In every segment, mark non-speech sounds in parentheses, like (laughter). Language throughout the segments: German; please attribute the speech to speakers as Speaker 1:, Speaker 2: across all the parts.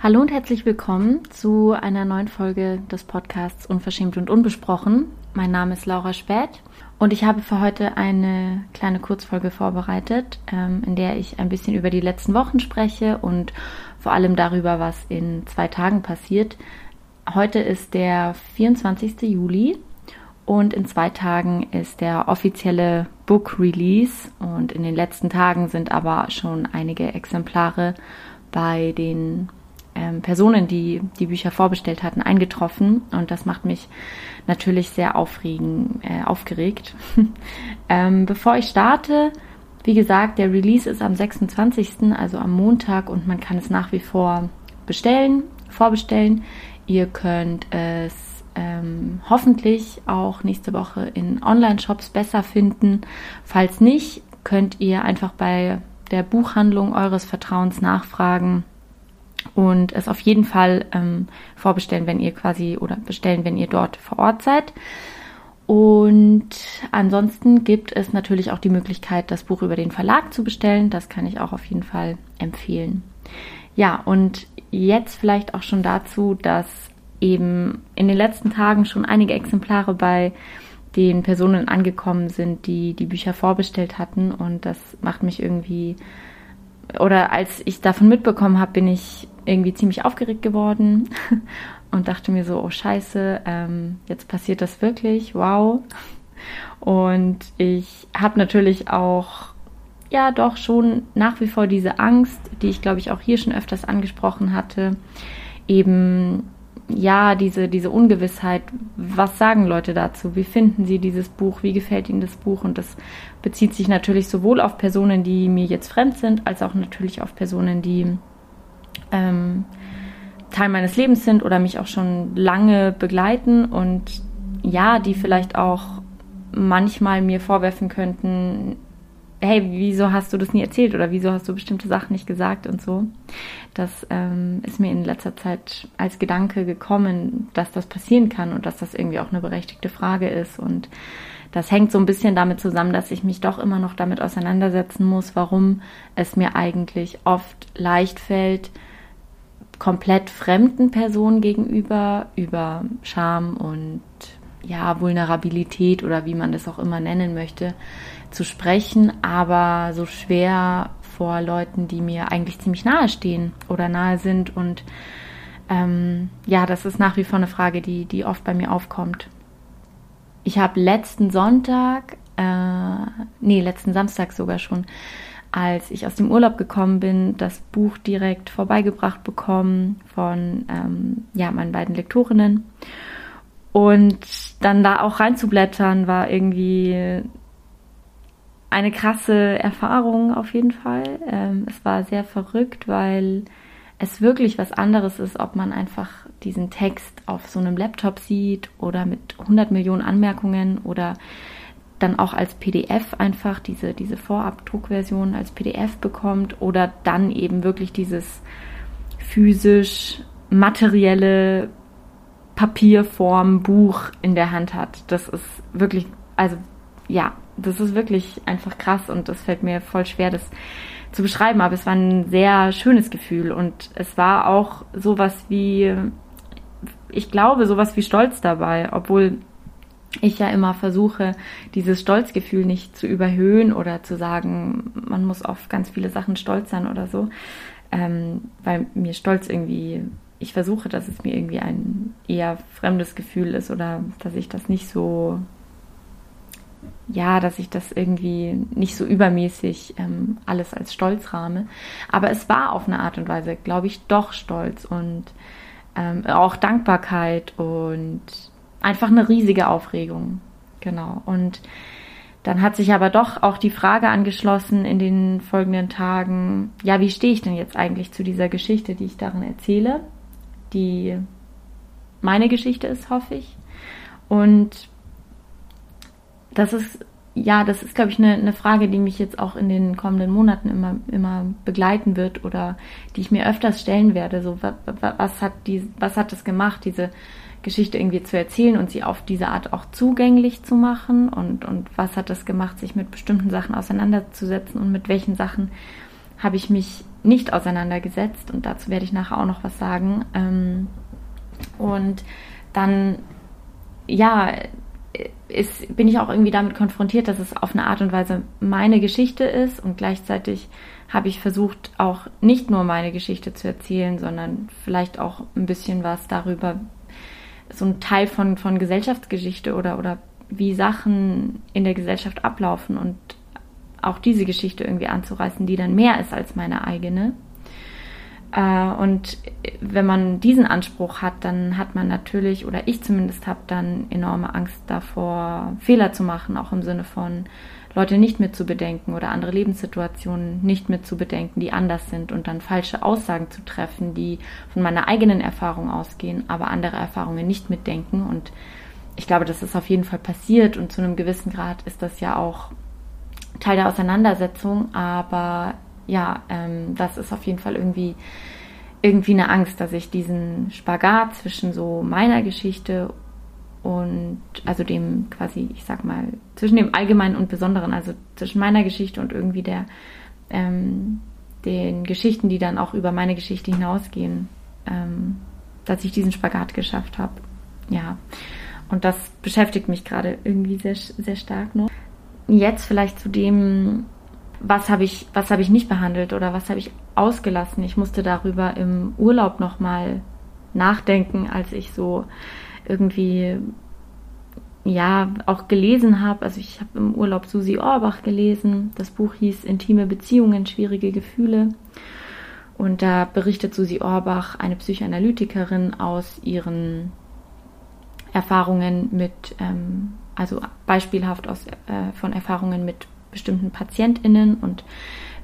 Speaker 1: Hallo und herzlich willkommen zu einer neuen Folge des Podcasts Unverschämt und Unbesprochen. Mein Name ist Laura Späth und ich habe für heute eine kleine Kurzfolge vorbereitet, ähm, in der ich ein bisschen über die letzten Wochen spreche und vor allem darüber, was in zwei Tagen passiert. Heute ist der 24. Juli und in zwei Tagen ist der offizielle Book Release und in den letzten Tagen sind aber schon einige Exemplare bei den ähm, Personen, die die Bücher vorbestellt hatten, eingetroffen. Und das macht mich natürlich sehr aufregen, äh, aufgeregt. (laughs) ähm, bevor ich starte, wie gesagt, der Release ist am 26., also am Montag, und man kann es nach wie vor bestellen, vorbestellen. Ihr könnt es ähm, hoffentlich auch nächste Woche in Online-Shops besser finden. Falls nicht, könnt ihr einfach bei der Buchhandlung eures Vertrauens nachfragen und es auf jeden Fall ähm, vorbestellen, wenn ihr quasi oder bestellen, wenn ihr dort vor Ort seid. Und ansonsten gibt es natürlich auch die Möglichkeit, das Buch über den Verlag zu bestellen. Das kann ich auch auf jeden Fall empfehlen. Ja, und jetzt vielleicht auch schon dazu, dass eben in den letzten Tagen schon einige Exemplare bei den Personen angekommen sind, die die Bücher vorbestellt hatten. Und das macht mich irgendwie oder als ich davon mitbekommen habe, bin ich irgendwie ziemlich aufgeregt geworden (laughs) und dachte mir so, oh scheiße, ähm, jetzt passiert das wirklich, wow. Und ich habe natürlich auch, ja doch schon nach wie vor diese Angst, die ich glaube ich auch hier schon öfters angesprochen hatte, eben ja, diese, diese Ungewissheit, was sagen Leute dazu? Wie finden sie dieses Buch? Wie gefällt ihnen das Buch? Und das bezieht sich natürlich sowohl auf Personen, die mir jetzt fremd sind, als auch natürlich auf Personen, die ähm, Teil meines Lebens sind oder mich auch schon lange begleiten und ja, die vielleicht auch manchmal mir vorwerfen könnten, hey, wieso hast du das nie erzählt oder wieso hast du bestimmte Sachen nicht gesagt und so. Das ähm, ist mir in letzter Zeit als Gedanke gekommen, dass das passieren kann und dass das irgendwie auch eine berechtigte Frage ist. Und das hängt so ein bisschen damit zusammen, dass ich mich doch immer noch damit auseinandersetzen muss, warum es mir eigentlich oft leicht fällt, komplett fremden Personen gegenüber über Scham und ja, Vulnerabilität oder wie man das auch immer nennen möchte, zu sprechen, aber so schwer vor Leuten, die mir eigentlich ziemlich nahe stehen oder nahe sind. Und ähm, ja, das ist nach wie vor eine Frage, die, die oft bei mir aufkommt. Ich habe letzten Sonntag, äh, nee, letzten Samstag sogar schon, als ich aus dem Urlaub gekommen bin, das Buch direkt vorbeigebracht bekommen von ähm, ja, meinen beiden Lektorinnen. Und dann da auch reinzublättern war irgendwie eine krasse Erfahrung auf jeden Fall. Ähm, es war sehr verrückt, weil es wirklich was anderes ist, ob man einfach diesen Text auf so einem Laptop sieht oder mit 100 Millionen Anmerkungen oder dann auch als PDF einfach diese, diese Vorabdruckversion als PDF bekommt oder dann eben wirklich dieses physisch materielle Papierform Buch in der Hand hat. Das ist wirklich, also ja, das ist wirklich einfach krass und das fällt mir voll schwer, das zu beschreiben, aber es war ein sehr schönes Gefühl und es war auch sowas wie, ich glaube, sowas wie Stolz dabei, obwohl ich ja immer versuche, dieses Stolzgefühl nicht zu überhöhen oder zu sagen, man muss auf ganz viele Sachen stolz sein oder so, ähm, weil mir Stolz irgendwie, ich versuche, dass es mir irgendwie ein eher fremdes Gefühl ist oder dass ich das nicht so ja, dass ich das irgendwie nicht so übermäßig ähm, alles als Stolz rahme. Aber es war auf eine Art und Weise, glaube ich, doch Stolz und ähm, auch Dankbarkeit und einfach eine riesige Aufregung. Genau. Und dann hat sich aber doch auch die Frage angeschlossen in den folgenden Tagen, ja, wie stehe ich denn jetzt eigentlich zu dieser Geschichte, die ich darin erzähle, die meine Geschichte ist, hoffe ich. Und das ist, ja, das ist, glaube ich, eine, eine Frage, die mich jetzt auch in den kommenden Monaten immer, immer begleiten wird oder die ich mir öfters stellen werde. So, was, hat die, was hat das gemacht, diese Geschichte irgendwie zu erzählen und sie auf diese Art auch zugänglich zu machen und, und was hat das gemacht, sich mit bestimmten Sachen auseinanderzusetzen und mit welchen Sachen habe ich mich nicht auseinandergesetzt und dazu werde ich nachher auch noch was sagen. Ähm, und dann, ja, ist, bin ich auch irgendwie damit konfrontiert, dass es auf eine Art und Weise meine Geschichte ist und gleichzeitig habe ich versucht, auch nicht nur meine Geschichte zu erzählen, sondern vielleicht auch ein bisschen was darüber, so ein Teil von, von Gesellschaftsgeschichte oder, oder wie Sachen in der Gesellschaft ablaufen und auch diese Geschichte irgendwie anzureißen, die dann mehr ist als meine eigene. Äh, und wenn man diesen Anspruch hat, dann hat man natürlich, oder ich zumindest habe dann enorme Angst davor, Fehler zu machen, auch im Sinne von Leute nicht mit zu bedenken oder andere Lebenssituationen nicht mit zu bedenken, die anders sind und dann falsche Aussagen zu treffen, die von meiner eigenen Erfahrung ausgehen, aber andere Erfahrungen nicht mitdenken. Und ich glaube, das ist auf jeden Fall passiert und zu einem gewissen Grad ist das ja auch Teil der Auseinandersetzung, aber ja, ähm, das ist auf jeden Fall irgendwie irgendwie eine Angst, dass ich diesen Spagat zwischen so meiner Geschichte und also dem quasi, ich sag mal, zwischen dem Allgemeinen und Besonderen, also zwischen meiner Geschichte und irgendwie der ähm, den Geschichten, die dann auch über meine Geschichte hinausgehen, ähm, dass ich diesen Spagat geschafft habe. Ja, und das beschäftigt mich gerade irgendwie sehr, sehr stark noch. Jetzt vielleicht zu dem, was habe ich, was habe ich nicht behandelt oder was habe ich ausgelassen. Ich musste darüber im Urlaub nochmal nachdenken, als ich so irgendwie ja auch gelesen habe. Also ich habe im Urlaub Susi Orbach gelesen. Das Buch hieß Intime Beziehungen, schwierige Gefühle. Und da berichtet Susi Orbach, eine Psychoanalytikerin, aus ihren Erfahrungen mit, ähm, also beispielhaft aus, äh, von Erfahrungen mit bestimmten PatientInnen und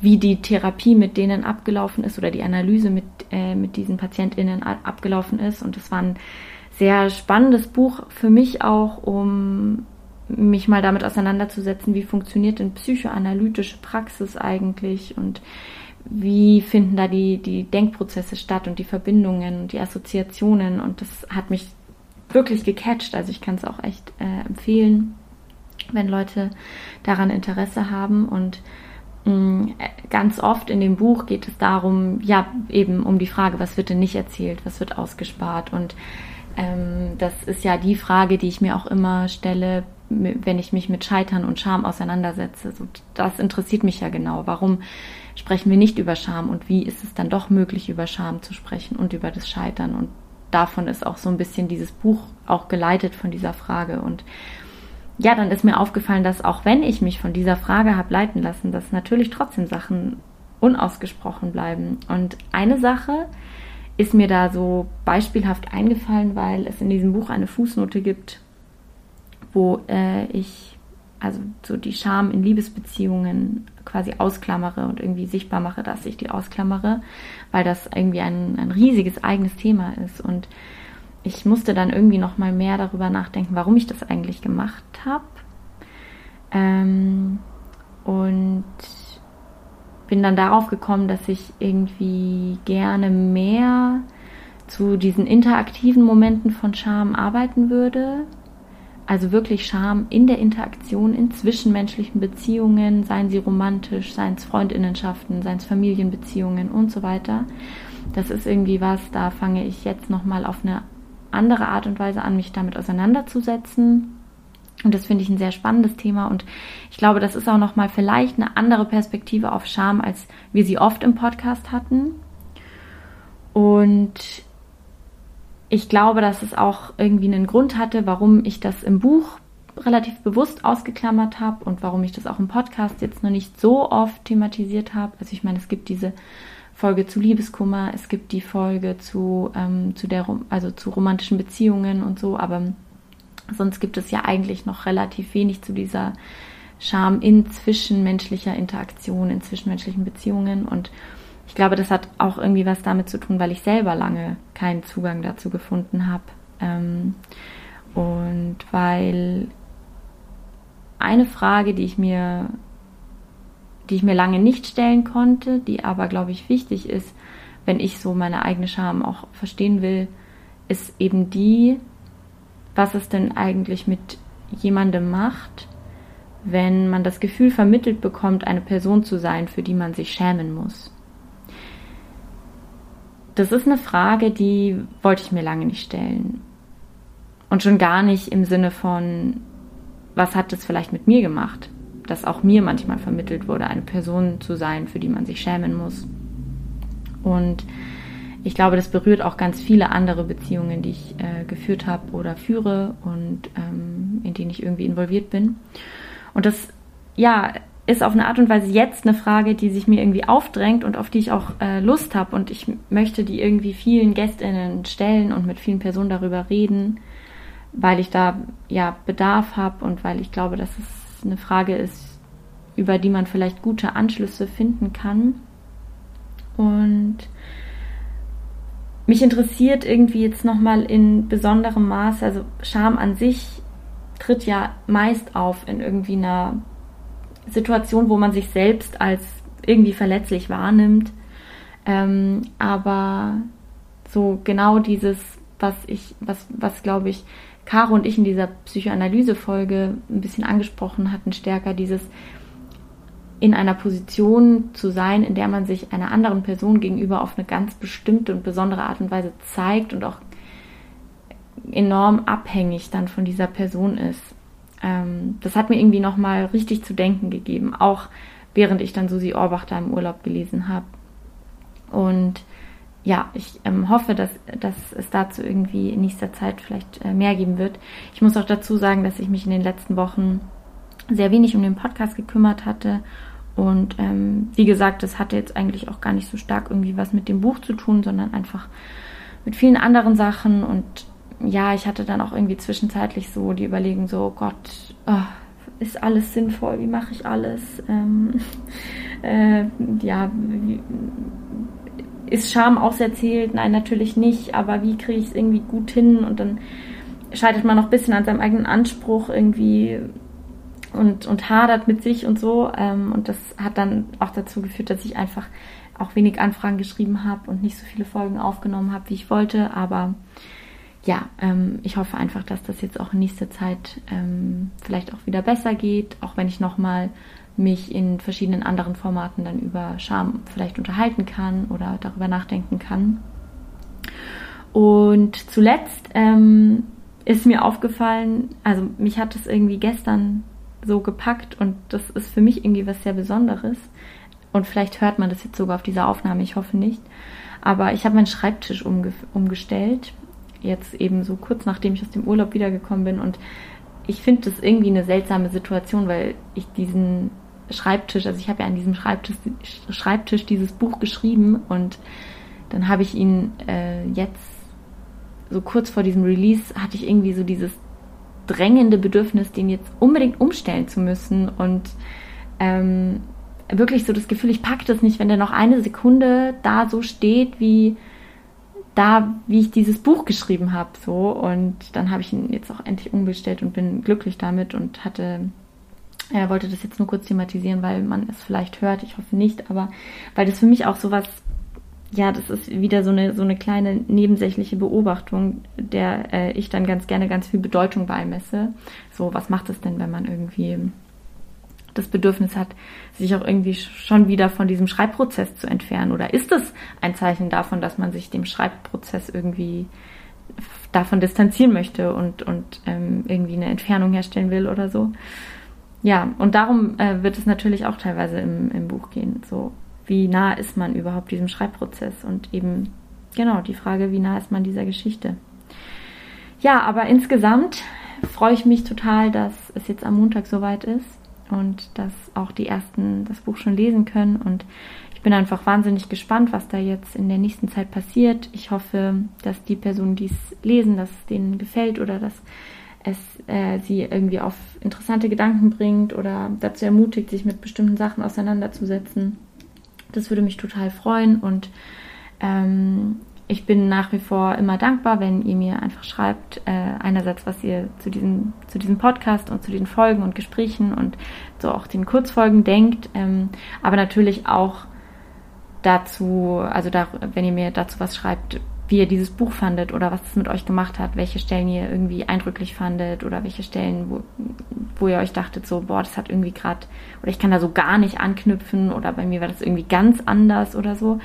Speaker 1: wie die Therapie mit denen abgelaufen ist oder die Analyse mit, äh, mit diesen PatientInnen abgelaufen ist. Und das war ein sehr spannendes Buch für mich auch, um mich mal damit auseinanderzusetzen, wie funktioniert denn psychoanalytische Praxis eigentlich und wie finden da die, die Denkprozesse statt und die Verbindungen und die Assoziationen. Und das hat mich wirklich gecatcht. Also ich kann es auch echt äh, empfehlen wenn Leute daran Interesse haben. Und mh, mm, ganz oft in dem Buch geht es darum, ja, eben um die Frage, was wird denn nicht erzählt, was wird ausgespart. Und ähm, das ist ja die Frage, die ich mir auch immer stelle, wenn ich mich mit Scheitern und Scham auseinandersetze. So, das interessiert mich ja genau. Warum sprechen wir nicht über Scham und wie ist es dann doch möglich, über Scham zu sprechen und über das Scheitern? Und davon ist auch so ein bisschen dieses Buch auch geleitet von dieser Frage. Und ja, dann ist mir aufgefallen, dass auch wenn ich mich von dieser Frage habe leiten lassen, dass natürlich trotzdem Sachen unausgesprochen bleiben. Und eine Sache ist mir da so beispielhaft eingefallen, weil es in diesem Buch eine Fußnote gibt, wo äh, ich also so die Scham in Liebesbeziehungen quasi ausklammere und irgendwie sichtbar mache, dass ich die ausklammere, weil das irgendwie ein, ein riesiges eigenes Thema ist. Und ich musste dann irgendwie noch mal mehr darüber nachdenken, warum ich das eigentlich gemacht habe. Ähm, und bin dann darauf gekommen, dass ich irgendwie gerne mehr zu diesen interaktiven Momenten von Scham arbeiten würde. Also wirklich Scham in der Interaktion, in zwischenmenschlichen Beziehungen, seien sie romantisch, seien es Freundinnenschaften, seien es Familienbeziehungen und so weiter. Das ist irgendwie was, da fange ich jetzt nochmal auf eine andere Art und Weise an, mich damit auseinanderzusetzen. Und das finde ich ein sehr spannendes Thema und ich glaube, das ist auch nochmal vielleicht eine andere Perspektive auf Scham, als wir sie oft im Podcast hatten. Und ich glaube, dass es auch irgendwie einen Grund hatte, warum ich das im Buch relativ bewusst ausgeklammert habe und warum ich das auch im Podcast jetzt noch nicht so oft thematisiert habe. Also ich meine, es gibt diese Folge zu Liebeskummer, es gibt die Folge zu, ähm, zu der, also zu romantischen Beziehungen und so, aber sonst gibt es ja eigentlich noch relativ wenig zu dieser Scham in zwischenmenschlicher Interaktion, in zwischenmenschlichen Beziehungen und ich glaube, das hat auch irgendwie was damit zu tun, weil ich selber lange keinen Zugang dazu gefunden habe. Ähm, und weil eine Frage, die ich mir die ich mir lange nicht stellen konnte, die aber, glaube ich, wichtig ist, wenn ich so meine eigene Scham auch verstehen will, ist eben die, was es denn eigentlich mit jemandem macht, wenn man das Gefühl vermittelt bekommt, eine Person zu sein, für die man sich schämen muss. Das ist eine Frage, die wollte ich mir lange nicht stellen. Und schon gar nicht im Sinne von, was hat das vielleicht mit mir gemacht? Dass auch mir manchmal vermittelt wurde, eine Person zu sein, für die man sich schämen muss. Und ich glaube, das berührt auch ganz viele andere Beziehungen, die ich äh, geführt habe oder führe und ähm, in denen ich irgendwie involviert bin. Und das, ja, ist auf eine Art und Weise jetzt eine Frage, die sich mir irgendwie aufdrängt und auf die ich auch äh, Lust habe. Und ich möchte die irgendwie vielen GästInnen stellen und mit vielen Personen darüber reden, weil ich da ja Bedarf habe und weil ich glaube, dass es eine Frage ist, über die man vielleicht gute Anschlüsse finden kann. Und mich interessiert irgendwie jetzt nochmal in besonderem Maße, also Scham an sich tritt ja meist auf in irgendwie einer Situation, wo man sich selbst als irgendwie verletzlich wahrnimmt. Ähm, aber so genau dieses, was ich, was, was glaube ich, Caro und ich in dieser Psychoanalyse-Folge ein bisschen angesprochen hatten, stärker dieses in einer Position zu sein, in der man sich einer anderen Person gegenüber auf eine ganz bestimmte und besondere Art und Weise zeigt und auch enorm abhängig dann von dieser Person ist. Ähm, das hat mir irgendwie nochmal richtig zu denken gegeben, auch während ich dann Susi Orbach da im Urlaub gelesen habe. Und ja, ich ähm, hoffe, dass, dass es dazu irgendwie in nächster Zeit vielleicht äh, mehr geben wird. Ich muss auch dazu sagen, dass ich mich in den letzten Wochen sehr wenig um den Podcast gekümmert hatte und ähm, wie gesagt, das hatte jetzt eigentlich auch gar nicht so stark irgendwie was mit dem Buch zu tun, sondern einfach mit vielen anderen Sachen. Und ja, ich hatte dann auch irgendwie zwischenzeitlich so die Überlegung, so oh Gott, oh, ist alles sinnvoll? Wie mache ich alles? Ähm, (laughs) äh, ja, wie, ist Scham auserzählt? Nein, natürlich nicht. Aber wie kriege ich es irgendwie gut hin? Und dann scheitert man noch ein bisschen an seinem eigenen Anspruch irgendwie und, und hadert mit sich und so. Ähm, und das hat dann auch dazu geführt, dass ich einfach auch wenig Anfragen geschrieben habe und nicht so viele Folgen aufgenommen habe, wie ich wollte. Aber ja, ähm, ich hoffe einfach, dass das jetzt auch in nächster Zeit ähm, vielleicht auch wieder besser geht, auch wenn ich nochmal mich in verschiedenen anderen Formaten dann über Scham vielleicht unterhalten kann oder darüber nachdenken kann. Und zuletzt ähm, ist mir aufgefallen, also mich hat es irgendwie gestern so gepackt und das ist für mich irgendwie was sehr Besonderes. Und vielleicht hört man das jetzt sogar auf dieser Aufnahme, ich hoffe nicht. Aber ich habe meinen Schreibtisch umge umgestellt, jetzt eben so kurz nachdem ich aus dem Urlaub wiedergekommen bin. Und ich finde das irgendwie eine seltsame Situation, weil ich diesen Schreibtisch, also ich habe ja an diesem Schreibtisch, Schreibtisch dieses Buch geschrieben und dann habe ich ihn äh, jetzt so kurz vor diesem Release hatte ich irgendwie so dieses drängende Bedürfnis, den jetzt unbedingt umstellen zu müssen und ähm, wirklich so das Gefühl, ich packe das nicht, wenn der noch eine Sekunde da so steht, wie da, wie ich dieses Buch geschrieben habe, so und dann habe ich ihn jetzt auch endlich umgestellt und bin glücklich damit und hatte er wollte das jetzt nur kurz thematisieren, weil man es vielleicht hört, ich hoffe nicht, aber weil das für mich auch so was ja, das ist wieder so eine, so eine kleine nebensächliche Beobachtung, der äh, ich dann ganz gerne ganz viel Bedeutung beimesse. So, was macht es denn, wenn man irgendwie das Bedürfnis hat, sich auch irgendwie schon wieder von diesem Schreibprozess zu entfernen? Oder ist es ein Zeichen davon, dass man sich dem Schreibprozess irgendwie davon distanzieren möchte und, und ähm, irgendwie eine Entfernung herstellen will oder so? Ja, und darum äh, wird es natürlich auch teilweise im, im Buch gehen. So, wie nah ist man überhaupt diesem Schreibprozess und eben genau die Frage, wie nah ist man dieser Geschichte. Ja, aber insgesamt freue ich mich total, dass es jetzt am Montag soweit ist und dass auch die ersten das Buch schon lesen können und ich bin einfach wahnsinnig gespannt, was da jetzt in der nächsten Zeit passiert. Ich hoffe, dass die Personen, die es lesen, dass es denen gefällt oder dass es äh, sie irgendwie auf interessante Gedanken bringt oder dazu ermutigt, sich mit bestimmten Sachen auseinanderzusetzen. Das würde mich total freuen und ähm, ich bin nach wie vor immer dankbar, wenn ihr mir einfach schreibt, äh, einerseits, was ihr zu diesem, zu diesem Podcast und zu den Folgen und Gesprächen und so auch den Kurzfolgen denkt, ähm, aber natürlich auch dazu, also da, wenn ihr mir dazu was schreibt, wie ihr dieses Buch fandet oder was es mit euch gemacht hat, welche Stellen ihr irgendwie eindrücklich fandet oder welche Stellen, wo, wo ihr euch dachtet, so, boah, das hat irgendwie gerade, oder ich kann da so gar nicht anknüpfen oder bei mir war das irgendwie ganz anders oder so.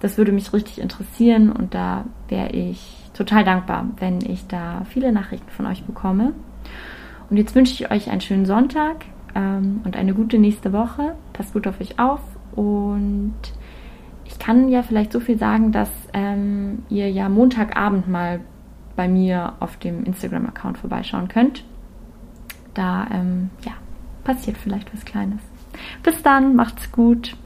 Speaker 1: Das würde mich richtig interessieren und da wäre ich total dankbar, wenn ich da viele Nachrichten von euch bekomme. Und jetzt wünsche ich euch einen schönen Sonntag ähm, und eine gute nächste Woche. Passt gut auf euch auf und ich kann ja vielleicht so viel sagen, dass ähm, ihr ja Montagabend mal bei mir auf dem Instagram-Account vorbeischauen könnt. Da ähm, ja, passiert vielleicht was Kleines. Bis dann, macht's gut.